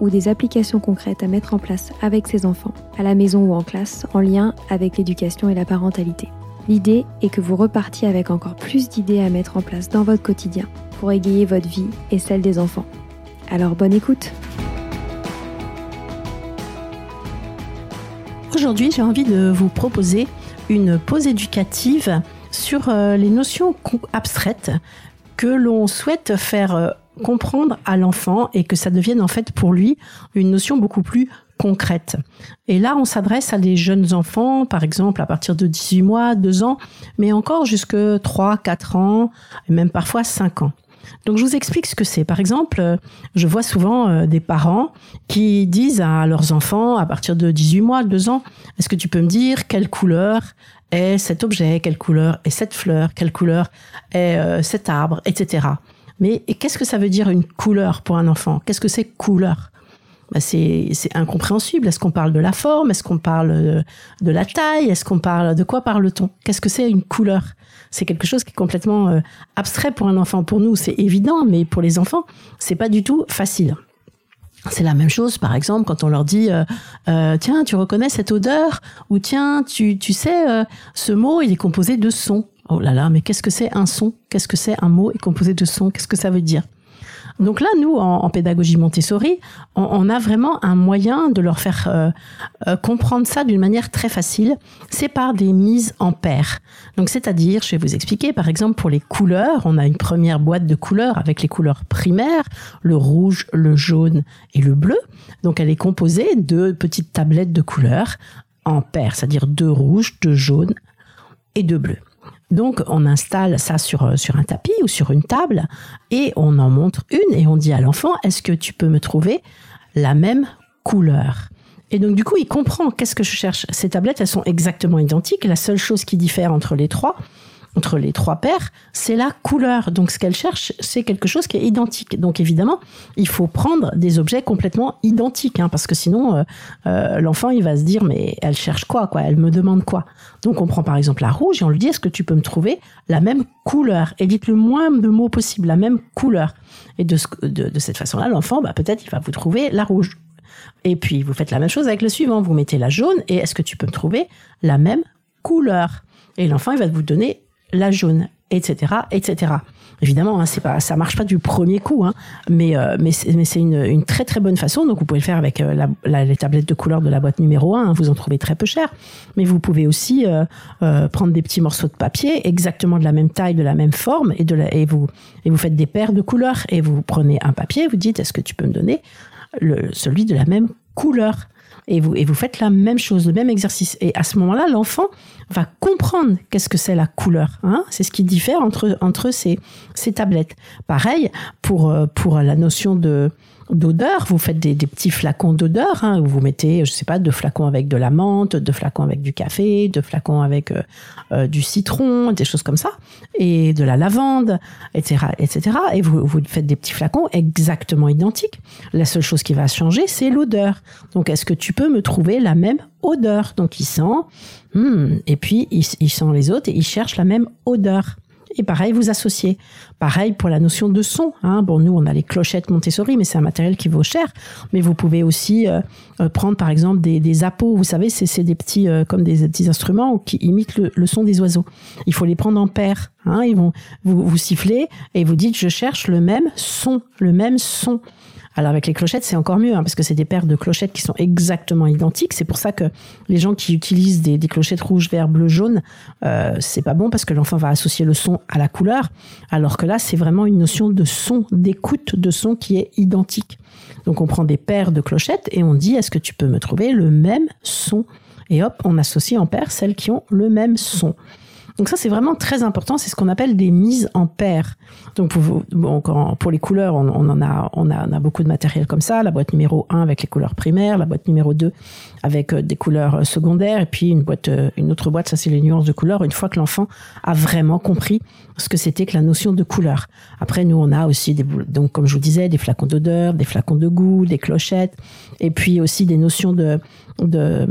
ou des applications concrètes à mettre en place avec ses enfants, à la maison ou en classe, en lien avec l'éducation et la parentalité. L'idée est que vous repartiez avec encore plus d'idées à mettre en place dans votre quotidien pour égayer votre vie et celle des enfants. Alors bonne écoute Aujourd'hui, j'ai envie de vous proposer une pause éducative sur euh, les notions abstraites que l'on souhaite faire euh, comprendre à l'enfant et que ça devienne en fait pour lui une notion beaucoup plus concrète. Et là, on s'adresse à des jeunes enfants, par exemple à partir de 18 mois, 2 ans, mais encore jusque 3, 4 ans, et même parfois 5 ans. Donc je vous explique ce que c'est. Par exemple, je vois souvent euh, des parents qui disent à leurs enfants à partir de 18 mois, 2 ans, est-ce que tu peux me dire quelle couleur est cet objet, quelle couleur est cette fleur, quelle couleur est euh, cet arbre, etc. Mais qu'est-ce que ça veut dire une couleur pour un enfant? Qu'est-ce que c'est couleur? Bah c'est, incompréhensible. Est-ce qu'on parle de la forme? Est-ce qu'on parle de, la taille? Est-ce qu'on parle de quoi parle-t-on? Qu'est-ce que c'est une couleur? C'est quelque chose qui est complètement euh, abstrait pour un enfant. Pour nous, c'est évident, mais pour les enfants, c'est pas du tout facile. C'est la même chose, par exemple, quand on leur dit euh, euh, tiens, tu reconnais cette odeur? ou tiens, tu, tu sais, ce mot, il est composé de sons. Oh là là, mais qu'est-ce que c'est un son? Qu'est-ce que c'est un mot est composé de sons Qu'est-ce que ça veut dire? Donc là, nous, en, pédagogie Montessori, on, a vraiment un moyen de leur faire euh, euh, comprendre ça d'une manière très facile. C'est par des mises en paire. Donc c'est-à-dire, je vais vous expliquer, par exemple, pour les couleurs, on a une première boîte de couleurs avec les couleurs primaires, le rouge, le jaune et le bleu. Donc elle est composée de petites tablettes de couleurs en paire, c'est-à-dire deux rouges, deux jaunes et deux bleus. Donc, on installe ça sur, euh, sur un tapis ou sur une table et on en montre une et on dit à l'enfant, est-ce que tu peux me trouver la même couleur? Et donc, du coup, il comprend qu'est-ce que je cherche. Ces tablettes, elles sont exactement identiques. La seule chose qui diffère entre les trois, entre les trois paires, c'est la couleur. Donc ce qu'elle cherche, c'est quelque chose qui est identique. Donc évidemment, il faut prendre des objets complètement identiques, hein, parce que sinon, euh, euh, l'enfant, il va se dire, mais elle cherche quoi, quoi? Elle me demande quoi? Donc on prend par exemple la rouge et on lui dit, est-ce que tu peux me trouver la même couleur? Et dites le moins de mots possible, la même couleur. Et de, de, cette façon-là, l'enfant, bah, peut-être, il va vous trouver la rouge. Et puis, vous faites la même chose avec le suivant. Vous mettez la jaune et est-ce que tu peux me trouver la même couleur? Et l'enfant, il va vous donner la jaune, etc., etc. Évidemment, hein, c'est pas, ça marche pas du premier coup, hein, mais euh, mais c'est une, très très bonne façon. Donc vous pouvez le faire avec euh, la, les tablettes de couleur de la boîte numéro 1, hein, vous en trouvez très peu cher. Mais vous pouvez aussi euh, prendre des petits morceaux de papier exactement de la même taille, de la même forme, et de la, et vous et vous faites des paires de couleurs et vous prenez un papier, vous dites est-ce que tu peux me donner le, celui de la même couleur? Et vous, et vous faites la même chose, le même exercice. Et à ce moment-là, l'enfant va comprendre qu'est-ce que c'est la couleur. Hein c'est ce qui diffère entre, entre ces, ces tablettes. Pareil pour, euh, pour la notion de, d'odeur. Vous faites des, petits flacons d'odeur. Hein, vous mettez, je sais pas, deux flacons avec de la menthe, deux flacons avec du café, deux flacons avec euh, euh, du citron, des choses comme ça, et de la lavande, etc., etc. Et vous, vous faites des petits flacons exactement identiques. La seule chose qui va changer, c'est l'odeur. Donc, est-ce que tu peux me trouver la même odeur? Donc, il sent, hmm, et puis il sent les autres et il cherche la même odeur. Et pareil, vous associez. Pareil pour la notion de son. Hein. Bon, nous, on a les clochettes Montessori, mais c'est un matériel qui vaut cher. Mais vous pouvez aussi euh, euh, prendre, par exemple, des, des appos. Vous savez, c'est des petits, euh, comme des petits instruments qui imitent le, son des oiseaux. Il faut les prendre en paire. Hein. Ils vont vous, vous siffler et vous dites, je cherche le même son, le même son. Alors avec les clochettes, c'est encore mieux, hein, parce que c'est des paires de clochettes qui sont exactement identiques. C'est pour ça que les gens qui utilisent des, clochettes rouge, vert, bleu, jaune, euh, c'est pas bon parce que l'enfant va associer le son à la couleur, alors que là, c'est vraiment une notion de son, d'écoute de son qui est identique. Donc on prend des paires de clochettes et on dit, est-ce que tu peux me trouver le même son? Et hop, on associe en paire celles qui ont le même son. Donc ça, c'est vraiment très important. C'est ce qu'on appelle des mises en paire. Donc pour, bon, pour les couleurs, on, en a, on, a, on a beaucoup de matériel comme ça. La boîte numéro 1 avec les couleurs primaires, la boîte numéro 2 avec euh, des couleurs euh, secondaires, et puis une boîte, euh, une autre boîte, ça c'est les nuances de couleurs. Une fois que l'enfant a vraiment compris ce que c'était que la notion de couleur. Après, nous, on a aussi des, donc comme je vous disais, des flacons d'odeur, des flacons de goût, des clochettes, et puis aussi des notions de de,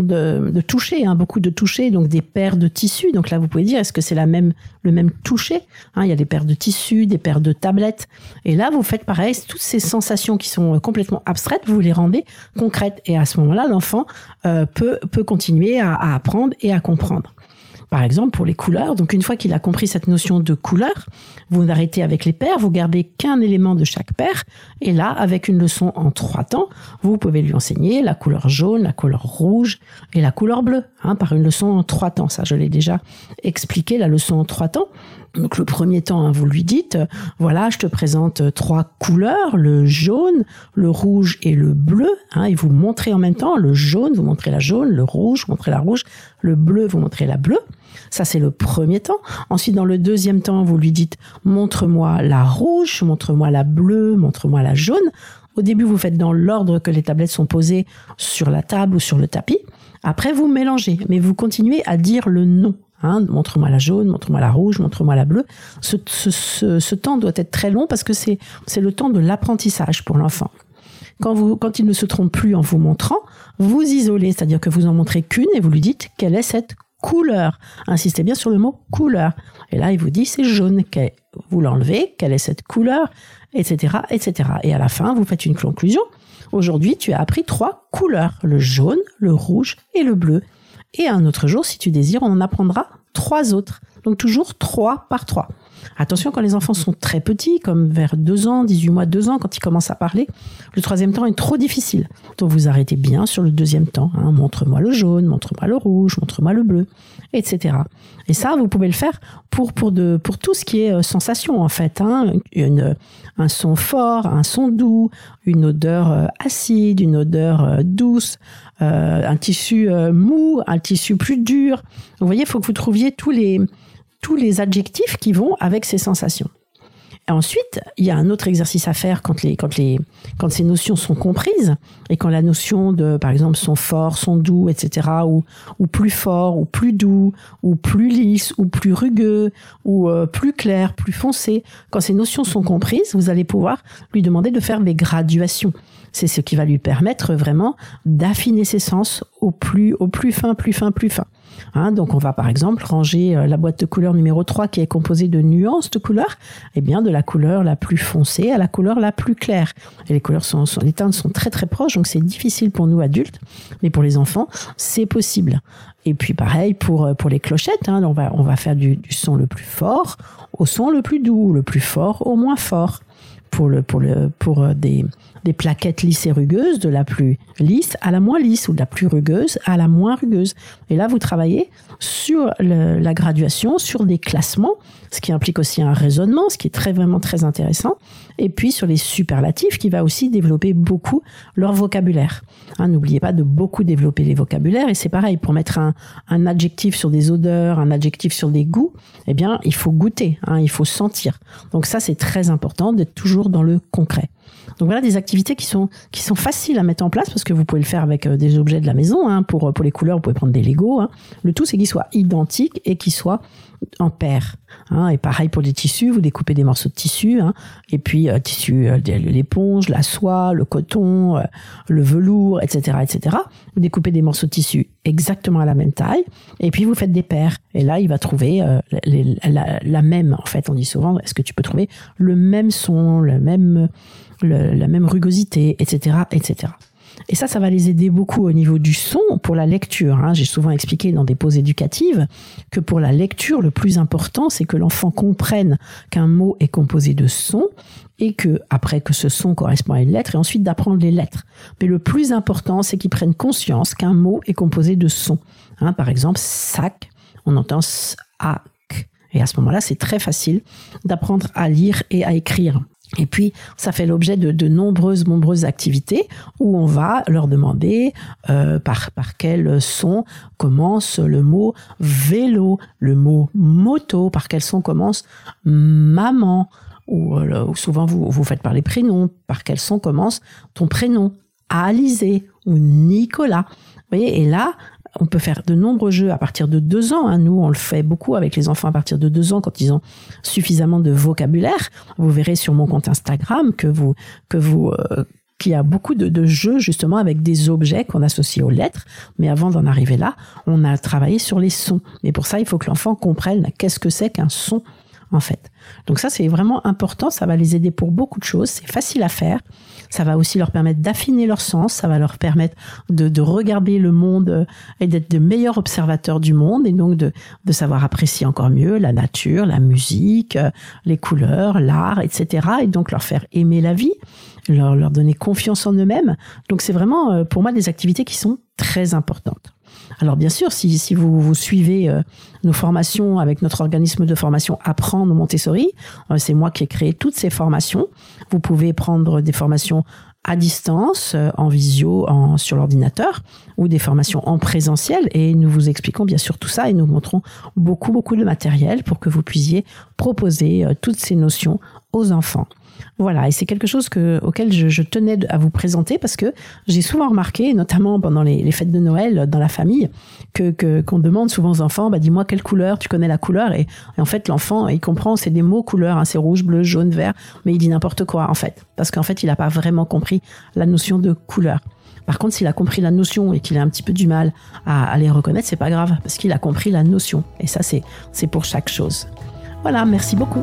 de, de toucher, hein, beaucoup de toucher, donc des paires de tissus. Donc là, vous pouvez dire, est-ce que c'est même, le même toucher hein, Il y a des paires de tissus, des paires de tablettes. Et là, vous faites pareil, toutes ces sensations qui sont complètement abstraites, vous les rendez concrètes. Et à ce moment-là, l'enfant euh, peut, peut continuer à apprendre et à comprendre par exemple pour les couleurs. Donc une fois qu'il a compris cette notion de couleur, vous n'arrêtez avec les paires, vous gardez qu'un élément de chaque paire, et là, avec une leçon en trois temps, vous pouvez lui enseigner la couleur jaune, la couleur rouge et la couleur bleue, hein, par une leçon en trois temps. Ça, je l'ai déjà expliqué, la leçon en trois temps. Donc le premier temps, hein, vous lui dites, voilà, je te présente trois couleurs, le jaune, le rouge et le bleu. Hein, et vous montrez en même temps le jaune, vous montrez la jaune, le rouge, vous montrez la rouge, le bleu, vous montrez la bleue. Ça, c'est le premier temps. Ensuite, dans le deuxième temps, vous lui dites, montre-moi la rouge, montre-moi la bleue, montre-moi la jaune. Au début, vous faites dans l'ordre que les tablettes sont posées sur la table ou sur le tapis. Après, vous mélangez, mais vous continuez à dire le nom. Hein, montre-moi la jaune, montre-moi la rouge, montre-moi la bleue. Ce, temps doit être très long parce que c'est le temps de l'apprentissage pour l'enfant. Quand, vous, quand il ne se trompe plus en vous montrant, vous isolez, c'est-à-dire que vous en montrez qu'une et vous lui dites quelle est cette couleur. Insistez bien sur le mot couleur. Et là, il vous dit c'est jaune. Vous l'enlevez, quelle est cette couleur, etc., etc. Et à la fin, vous faites une conclusion. Aujourd'hui, tu as appris trois couleurs le jaune, le rouge et le bleu. Et un autre jour, si tu désires, on en apprendra trois autres. Donc toujours trois par trois. Attention quand les enfants sont très petits, comme vers deux ans, 18 mois, deux ans, quand ils commencent à parler, le troisième temps est trop difficile. Donc vous arrêtez bien sur le deuxième temps. Hein. Montre-moi le jaune, montre-moi le rouge, montre-moi le bleu, etc. Et ça, vous pouvez le faire pour pour de pour tout ce qui est euh, sensation en fait. Hein. Un son fort, un son doux, une odeur euh, acide, une odeur euh, douce, un tissu mou, un tissu plus dur. Vous voyez, il faut que vous trouviez tous les tous les adjectifs qui vont avec ces sensations. Et ensuite, il y a un autre exercice à faire quand, les, quand, les, quand ces notions sont comprises et quand la notion de, par exemple, sont fort, sont doux, etc., ou, ou plus fort, ou plus doux, ou plus lisse, ou plus rugueux, ou euh, plus clair, plus foncé. Quand ces notions sont comprises, vous allez pouvoir lui demander de faire des graduations. C'est ce qui va lui permettre vraiment d'affiner ses sens au plus, au plus fin, plus fin, plus fin. Hein, donc on va par exemple ranger euh, la boîte de couleur numéro 3 qui est composée de nuances de couleurs, et eh bien de la couleur la plus foncée à la couleur la plus claire. Et les couleurs sont, les teintes sont très très proches, donc c'est difficile pour nous adultes, mais pour les enfants, c'est possible. Et puis pareil pour euh, pour les clochettes, hein, on va on va faire du, du son le plus fort au son le plus doux, le plus fort au moins fort pour le pour le pour euh, des des plaquettes lisses et rugueuses, de la plus lisse à la moins lisse, ou de la plus rugueuse à la moins rugueuse. Et là, vous travaillez sur la graduation, sur des classements, ce qui implique aussi un raisonnement, ce qui est très vraiment très intéressant, et puis sur les superlatifs, qui va aussi développer beaucoup leur vocabulaire. Hein, N'oubliez pas de beaucoup développer les vocabulaires, et c'est pareil, pour mettre un, un, adjectif sur des odeurs, un adjectif sur des goûts, eh bien, il faut goûter, hein, il faut sentir. Donc ça, c'est très important d'être toujours dans le concret. Donc voilà des activités qui sont qui sont faciles à mettre en place parce que vous pouvez le faire avec euh, des objets de la maison. Hein, pour pour les couleurs, vous pouvez prendre des Lego. Hein. Le tout c'est qu'ils soient identiques et qu'ils soient en paire. Hein. Et pareil pour les tissus, vous découpez des morceaux de tissu. Et puis euh, tissu, euh, l'éponge, la soie, le coton, le velours, etc., etc. Vous découpez des morceaux de tissu exactement à la même taille, et puis vous faites des paires. Et là, il va trouver euh, la, même, en fait, on dit souvent, est-ce que tu peux trouver le même son, le même, la même rugosité, etc., etc. Et ça, ça va les aider beaucoup au niveau du son pour la lecture. Hein. J'ai souvent expliqué dans des pauses éducatives que pour la lecture, le plus important, c'est que l'enfant comprenne qu'un mot est composé de sons et que après que ce son correspond à une lettre et ensuite d'apprendre les lettres. Mais le plus important, c'est qu'ils prennent conscience qu'un mot est composé de sons. Hein, par exemple, sac, on entend sac. Et à ce moment-là, c'est très facile d'apprendre à lire et à écrire. Et puis, ça fait l'objet de, nombreuses, nombreuses activités où on va leur demander euh, par, par quel son commence le mot vélo, le mot moto, par quel son commence maman, ou, euh, souvent vous, vous faites par les prénoms, par quel son commence ton prénom, Alizé ou Nicolas. Vous voyez, et là, on peut faire de nombreux jeux à partir de deux ans. Hein. Nous, on le fait beaucoup avec les enfants à partir de deux ans quand ils ont suffisamment de vocabulaire. Vous verrez sur mon compte Instagram que vous que vous euh, qu'il y a beaucoup de, de, jeux justement avec des objets qu'on associe aux lettres. Mais avant d'en arriver là, on a travaillé sur les sons. Mais pour ça, il faut que l'enfant comprenne qu'est-ce que c'est qu'un son en fait. Donc ça, c'est vraiment important. Ça va les aider pour beaucoup de choses. C'est facile à faire. Ça va aussi leur permettre d'affiner leur sens. Ça va leur permettre de, regarder le monde euh, et d'être de meilleurs observateurs du monde et donc de, de savoir apprécier encore mieux la nature, la musique, euh, les couleurs, l'art, etc. Et donc leur faire aimer la vie, leur, leur donner confiance en eux-mêmes. Donc c'est vraiment euh, pour moi des activités qui sont très importantes. Alors bien sûr, si, vous, vous suivez euh, nos formations avec notre organisme de formation Apprendre Montessori, euh, c'est moi qui ai créé toutes ces formations. Vous pouvez prendre des formations à distance, euh, en visio, en, sur l'ordinateur, ou des formations en présentiel. Et nous vous expliquons bien sûr tout ça et nous montrons beaucoup, beaucoup de matériel pour que vous puissiez proposer toutes ces notions aux enfants. Voilà, et c'est quelque chose que, auquel je, tenais à vous présenter parce que j'ai souvent remarqué, notamment pendant les, fêtes de Noël dans la famille, que qu'on demande souvent aux enfants, bah dis-moi quelle couleur, tu connais la couleur, et, en fait l'enfant il comprend, c'est des mots couleurs, hein, c'est rouge, bleu, jaune, vert, mais il dit n'importe quoi en fait, parce qu'en fait il n'a pas vraiment compris la notion de couleur. Par contre, s'il a compris la notion et qu'il a un petit peu du mal à, à les reconnaître, c'est pas grave, parce qu'il a compris la notion. Et ça, c'est pour chaque chose. Voilà, merci beaucoup.